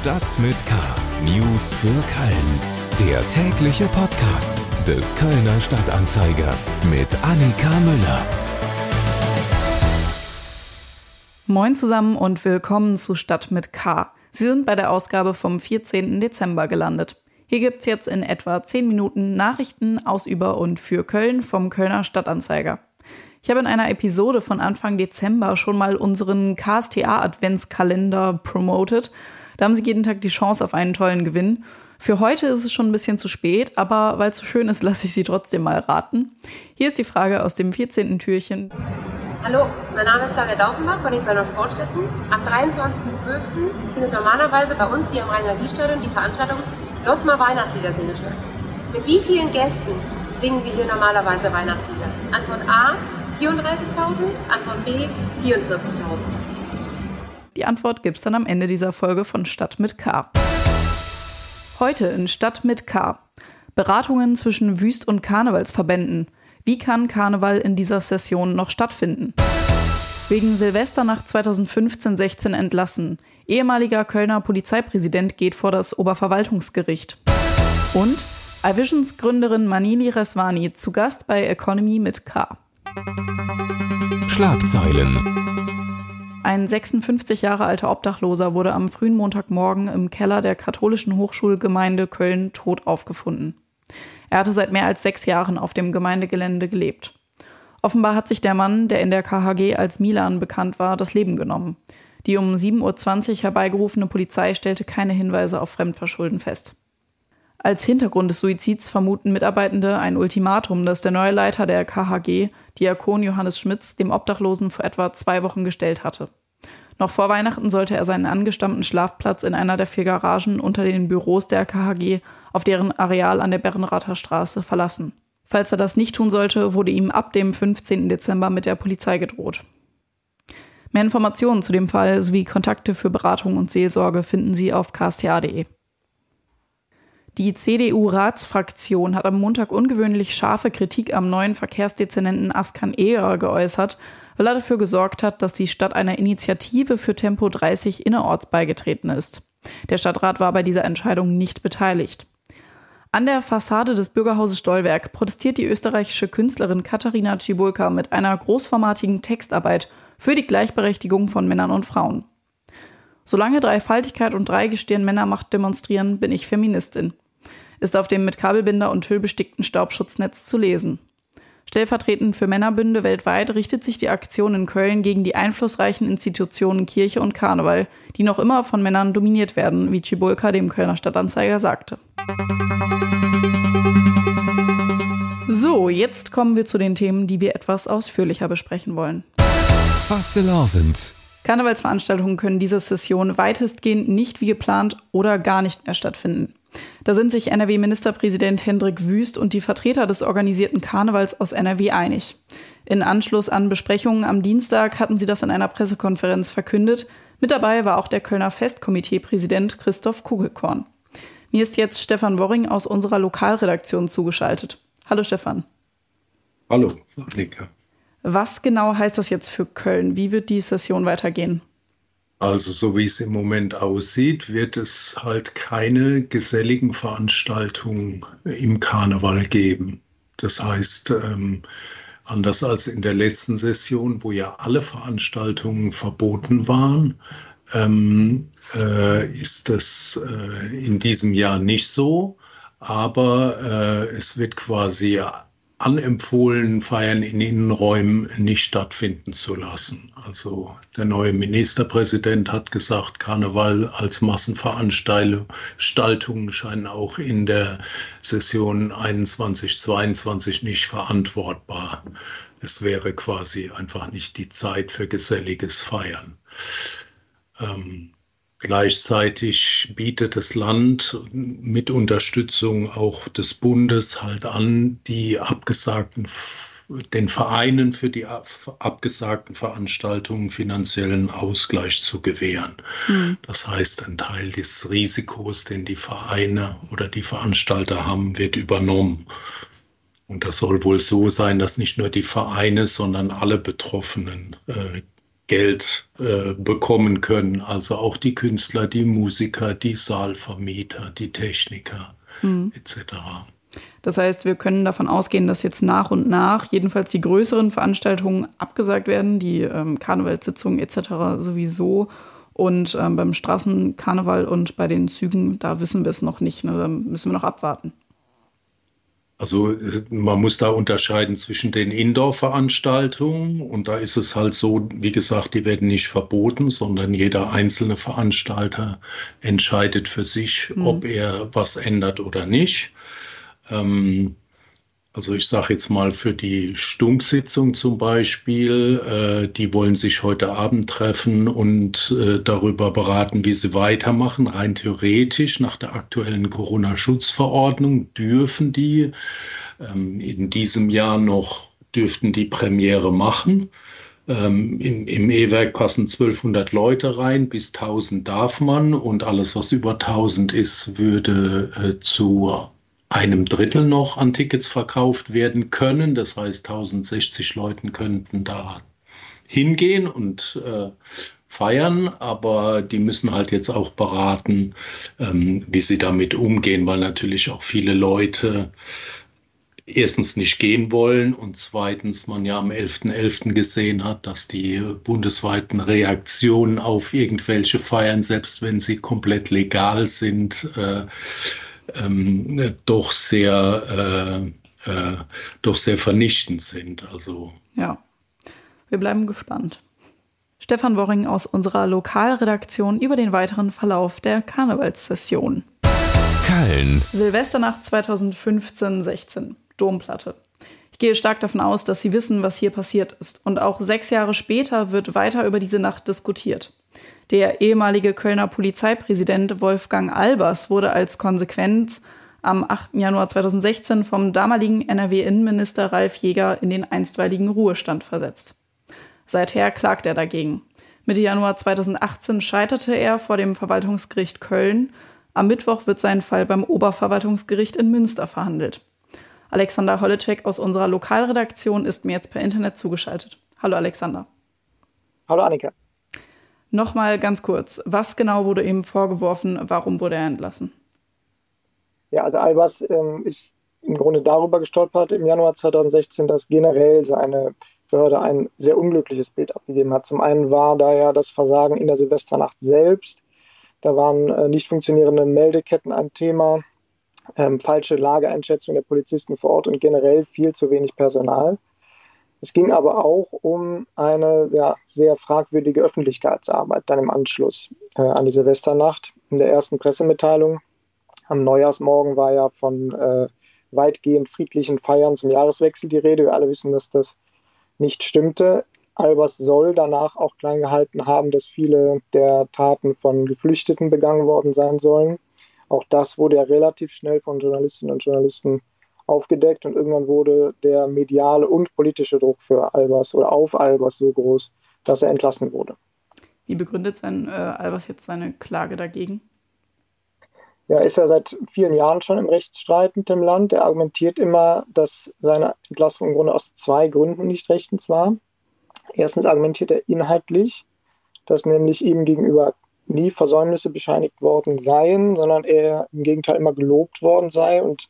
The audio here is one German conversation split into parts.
Stadt mit K. News für Köln. Der tägliche Podcast des Kölner Stadtanzeiger mit Annika Müller. Moin zusammen und willkommen zu Stadt mit K. Sie sind bei der Ausgabe vom 14. Dezember gelandet. Hier gibt es jetzt in etwa 10 Minuten Nachrichten aus über und für Köln vom Kölner Stadtanzeiger. Ich habe in einer Episode von Anfang Dezember schon mal unseren KSTA Adventskalender promoted. Da haben Sie jeden Tag die Chance auf einen tollen Gewinn. Für heute ist es schon ein bisschen zu spät, aber weil es so schön ist, lasse ich Sie trotzdem mal raten. Hier ist die Frage aus dem 14. Türchen. Hallo, mein Name ist Claudia Daufenbach von den Kölner Sportstätten. Am 23.12. findet normalerweise bei uns hier im Rhein-Energiestadion die Veranstaltung Losma Weihnachtslieder singen statt. Mit wie vielen Gästen singen wir hier normalerweise Weihnachtslieder? Antwort A, 34.000, Antwort B 44.000. Die Antwort gibt's dann am Ende dieser Folge von Stadt mit K. Heute in Stadt mit K. Beratungen zwischen Wüst- und Karnevalsverbänden. Wie kann Karneval in dieser Session noch stattfinden? Wegen Silvesternacht 2015-16 entlassen. Ehemaliger Kölner Polizeipräsident geht vor das Oberverwaltungsgericht. Und iVisions Gründerin Manili Reswani zu Gast bei Economy mit K. Schlagzeilen. Ein 56 Jahre alter Obdachloser wurde am frühen Montagmorgen im Keller der katholischen Hochschulgemeinde Köln tot aufgefunden. Er hatte seit mehr als sechs Jahren auf dem Gemeindegelände gelebt. Offenbar hat sich der Mann, der in der KHG als Milan bekannt war, das Leben genommen. Die um 7.20 Uhr herbeigerufene Polizei stellte keine Hinweise auf Fremdverschulden fest. Als Hintergrund des Suizids vermuten Mitarbeitende ein Ultimatum, das der neue Leiter der KHG, Diakon Johannes Schmitz, dem Obdachlosen vor etwa zwei Wochen gestellt hatte. Noch vor Weihnachten sollte er seinen angestammten Schlafplatz in einer der vier Garagen unter den Büros der KHG auf deren Areal an der Berrenrather Straße verlassen. Falls er das nicht tun sollte, wurde ihm ab dem 15. Dezember mit der Polizei gedroht. Mehr Informationen zu dem Fall sowie Kontakte für Beratung und Seelsorge finden Sie auf ksta.de. Die CDU-Ratsfraktion hat am Montag ungewöhnlich scharfe Kritik am neuen Verkehrsdezernenten Askan Ehrer geäußert, weil er dafür gesorgt hat, dass die Stadt einer Initiative für Tempo 30 innerorts beigetreten ist. Der Stadtrat war bei dieser Entscheidung nicht beteiligt. An der Fassade des Bürgerhauses Stollwerk protestiert die österreichische Künstlerin Katharina Cibulka mit einer großformatigen Textarbeit für die Gleichberechtigung von Männern und Frauen. Solange Dreifaltigkeit und Dreigestirn Männermacht demonstrieren, bin ich Feministin. Ist auf dem mit Kabelbinder und Tüll bestickten Staubschutznetz zu lesen. Stellvertretend für Männerbünde weltweit richtet sich die Aktion in Köln gegen die einflussreichen Institutionen Kirche und Karneval, die noch immer von Männern dominiert werden, wie Cibulka dem Kölner Stadtanzeiger sagte. So, jetzt kommen wir zu den Themen, die wir etwas ausführlicher besprechen wollen. Fastelavend. Karnevalsveranstaltungen können diese Session weitestgehend nicht wie geplant oder gar nicht mehr stattfinden. Da sind sich NRW-Ministerpräsident Hendrik Wüst und die Vertreter des organisierten Karnevals aus NRW einig. In Anschluss an Besprechungen am Dienstag hatten sie das in einer Pressekonferenz verkündet. Mit dabei war auch der Kölner Festkomitee-Präsident Christoph Kugelkorn. Mir ist jetzt Stefan Worring aus unserer Lokalredaktion zugeschaltet. Hallo Stefan. Hallo, Annika. Was genau heißt das jetzt für Köln? Wie wird die Session weitergehen? Also so wie es im Moment aussieht, wird es halt keine geselligen Veranstaltungen im Karneval geben. Das heißt, ähm, anders als in der letzten Session, wo ja alle Veranstaltungen verboten waren, ähm, äh, ist das äh, in diesem Jahr nicht so. Aber äh, es wird quasi anempfohlen, Feiern in Innenräumen nicht stattfinden zu lassen. Also der neue Ministerpräsident hat gesagt, Karneval als Massenveranstaltungen scheinen auch in der Session 21-22 nicht verantwortbar. Es wäre quasi einfach nicht die Zeit für geselliges Feiern. Ähm, Gleichzeitig bietet das Land mit Unterstützung auch des Bundes halt an, die abgesagten, den Vereinen für die abgesagten Veranstaltungen finanziellen Ausgleich zu gewähren. Mhm. Das heißt, ein Teil des Risikos, den die Vereine oder die Veranstalter haben, wird übernommen. Und das soll wohl so sein, dass nicht nur die Vereine, sondern alle Betroffenen äh, Geld äh, bekommen können. Also auch die Künstler, die Musiker, die Saalvermieter, die Techniker mhm. etc. Das heißt, wir können davon ausgehen, dass jetzt nach und nach jedenfalls die größeren Veranstaltungen abgesagt werden, die ähm, Karnevalssitzungen etc. sowieso. Und ähm, beim Straßenkarneval und bei den Zügen, da wissen wir es noch nicht. Ne? Da müssen wir noch abwarten. Also man muss da unterscheiden zwischen den Indoor-Veranstaltungen und da ist es halt so, wie gesagt, die werden nicht verboten, sondern jeder einzelne Veranstalter entscheidet für sich, mhm. ob er was ändert oder nicht. Ähm, also ich sage jetzt mal für die Stunksitzung zum Beispiel, äh, die wollen sich heute Abend treffen und äh, darüber beraten, wie sie weitermachen. Rein theoretisch nach der aktuellen Corona-Schutzverordnung dürfen die ähm, in diesem Jahr noch dürften die Premiere machen. Ähm, im, Im E-Werk passen 1200 Leute rein, bis 1000 darf man und alles, was über 1000 ist, würde äh, zu einem Drittel noch an Tickets verkauft werden können. Das heißt, 1060 Leuten könnten da hingehen und äh, feiern, aber die müssen halt jetzt auch beraten, ähm, wie sie damit umgehen, weil natürlich auch viele Leute erstens nicht gehen wollen und zweitens man ja am 11.11. .11. gesehen hat, dass die bundesweiten Reaktionen auf irgendwelche Feiern, selbst wenn sie komplett legal sind, äh, ähm, doch sehr äh, äh, doch sehr vernichtend sind. Also ja, wir bleiben gespannt. Stefan Worring aus unserer Lokalredaktion über den weiteren Verlauf der Karnevalssession. Köln. Silvesternacht 2015-16. Domplatte. Ich gehe stark davon aus, dass Sie wissen, was hier passiert ist. Und auch sechs Jahre später wird weiter über diese Nacht diskutiert. Der ehemalige Kölner Polizeipräsident Wolfgang Albers wurde als Konsequenz am 8. Januar 2016 vom damaligen NRW-Innenminister Ralf Jäger in den einstweiligen Ruhestand versetzt. Seither klagt er dagegen. Mitte Januar 2018 scheiterte er vor dem Verwaltungsgericht Köln. Am Mittwoch wird sein Fall beim Oberverwaltungsgericht in Münster verhandelt. Alexander Holleczek aus unserer Lokalredaktion ist mir jetzt per Internet zugeschaltet. Hallo Alexander. Hallo Annika. Nochmal ganz kurz, was genau wurde ihm vorgeworfen, warum wurde er entlassen? Ja, also Albers ähm, ist im Grunde darüber gestolpert im Januar 2016, dass generell seine Behörde ein sehr unglückliches Bild abgegeben hat. Zum einen war da ja das Versagen in der Silvesternacht selbst. Da waren äh, nicht funktionierende Meldeketten ein Thema, ähm, falsche Lageeinschätzung der Polizisten vor Ort und generell viel zu wenig Personal. Es ging aber auch um eine ja, sehr fragwürdige Öffentlichkeitsarbeit dann im Anschluss äh, an die Silvesternacht. In der ersten Pressemitteilung am Neujahrsmorgen war ja von äh, weitgehend friedlichen Feiern zum Jahreswechsel die Rede. Wir alle wissen, dass das nicht stimmte. Albers soll danach auch klein gehalten haben, dass viele der Taten von Geflüchteten begangen worden sein sollen. Auch das wurde ja relativ schnell von Journalistinnen und Journalisten aufgedeckt und irgendwann wurde der mediale und politische Druck für Albers oder auf Albers so groß, dass er entlassen wurde. Wie begründet sein äh, Albers jetzt seine Klage dagegen? Ja, ist er seit vielen Jahren schon im Rechtsstreit mit dem Land. Er argumentiert immer, dass seine Entlassung im Grunde aus zwei Gründen nicht rechtens war. Erstens argumentiert er inhaltlich, dass nämlich ihm gegenüber nie Versäumnisse bescheinigt worden seien, sondern er im Gegenteil immer gelobt worden sei und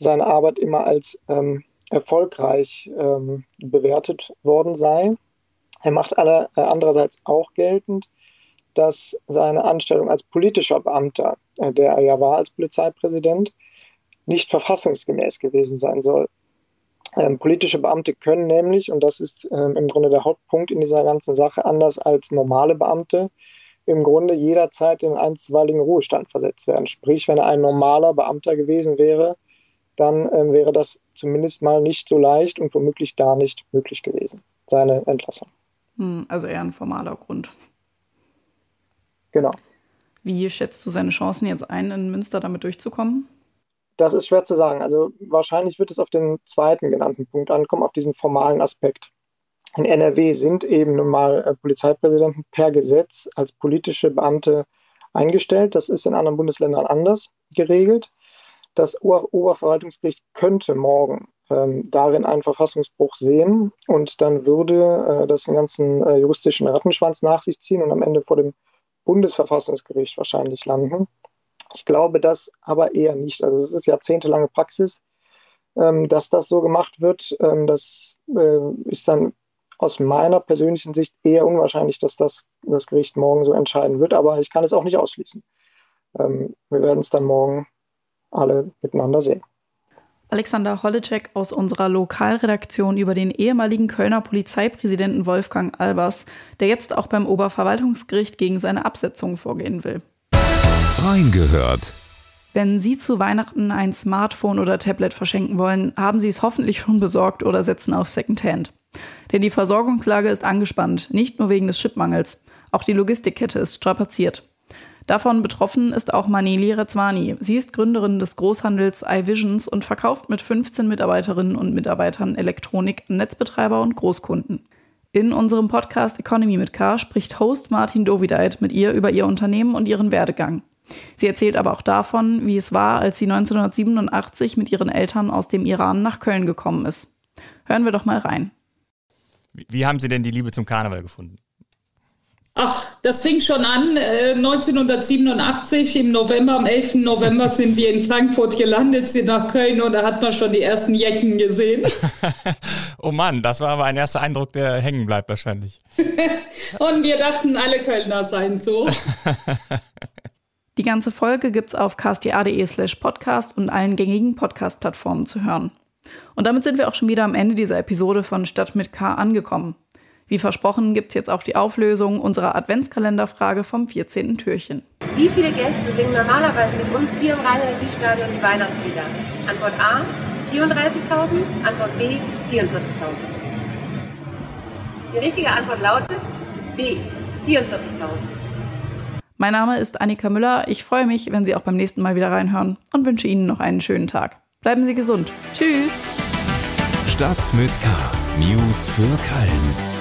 seine Arbeit immer als ähm, erfolgreich ähm, bewertet worden sei. Er macht alle, äh, andererseits auch geltend, dass seine Anstellung als politischer Beamter, äh, der er ja war als Polizeipräsident, nicht verfassungsgemäß gewesen sein soll. Ähm, politische Beamte können nämlich, und das ist ähm, im Grunde der Hauptpunkt in dieser ganzen Sache, anders als normale Beamte, im Grunde jederzeit in einen einstweiligen Ruhestand versetzt werden. Sprich, wenn er ein normaler Beamter gewesen wäre, dann ähm, wäre das zumindest mal nicht so leicht und womöglich gar nicht möglich gewesen, seine Entlassung. Hm, also eher ein formaler Grund. Genau. Wie schätzt du seine Chancen jetzt ein, in Münster damit durchzukommen? Das ist schwer zu sagen. Also wahrscheinlich wird es auf den zweiten genannten Punkt ankommen, auf diesen formalen Aspekt. In NRW sind eben nun mal äh, Polizeipräsidenten per Gesetz als politische Beamte eingestellt. Das ist in anderen Bundesländern anders geregelt. Das Ober Oberverwaltungsgericht könnte morgen ähm, darin einen Verfassungsbruch sehen und dann würde äh, das einen ganzen äh, juristischen Rattenschwanz nach sich ziehen und am Ende vor dem Bundesverfassungsgericht wahrscheinlich landen. Ich glaube das aber eher nicht. Also es ist jahrzehntelange Praxis, ähm, dass das so gemacht wird. Ähm, das äh, ist dann aus meiner persönlichen Sicht eher unwahrscheinlich, dass das das Gericht morgen so entscheiden wird, aber ich kann es auch nicht ausschließen. Ähm, wir werden es dann morgen alle miteinander sehen. Alexander Holleczek aus unserer Lokalredaktion über den ehemaligen Kölner Polizeipräsidenten Wolfgang Albers, der jetzt auch beim Oberverwaltungsgericht gegen seine Absetzung vorgehen will. Reingehört. Wenn Sie zu Weihnachten ein Smartphone oder Tablet verschenken wollen, haben Sie es hoffentlich schon besorgt oder setzen auf Secondhand. Denn die Versorgungslage ist angespannt, nicht nur wegen des Chipmangels. Auch die Logistikkette ist strapaziert. Davon betroffen ist auch Maneli Rezwani. Sie ist Gründerin des Großhandels iVisions und verkauft mit 15 Mitarbeiterinnen und Mitarbeitern Elektronik an Netzbetreiber und Großkunden. In unserem Podcast Economy mit K spricht Host Martin Dovideit mit ihr über ihr Unternehmen und ihren Werdegang. Sie erzählt aber auch davon, wie es war, als sie 1987 mit ihren Eltern aus dem Iran nach Köln gekommen ist. Hören wir doch mal rein. Wie haben Sie denn die Liebe zum Karneval gefunden? Ach, das fing schon an. Äh, 1987 im November, am 11. November sind wir in Frankfurt gelandet, sind nach Köln und da hat man schon die ersten Jecken gesehen. oh Mann, das war aber ein erster Eindruck, der hängen bleibt wahrscheinlich. und wir dachten, alle Kölner seien so. Die ganze Folge gibt's auf ksta.de slash podcast und allen gängigen Podcast-Plattformen zu hören. Und damit sind wir auch schon wieder am Ende dieser Episode von Stadt mit K angekommen. Wie versprochen gibt es jetzt auch die Auflösung unserer Adventskalenderfrage vom 14. Türchen. Wie viele Gäste singen normalerweise mit uns hier im Rhein-Energiestadion die Weihnachtslieder? Antwort A 34.000, Antwort B 44.000. Die richtige Antwort lautet B 44.000. Mein Name ist Annika Müller. Ich freue mich, wenn Sie auch beim nächsten Mal wieder reinhören und wünsche Ihnen noch einen schönen Tag. Bleiben Sie gesund. Tschüss. Stadt mit K. News für Köln.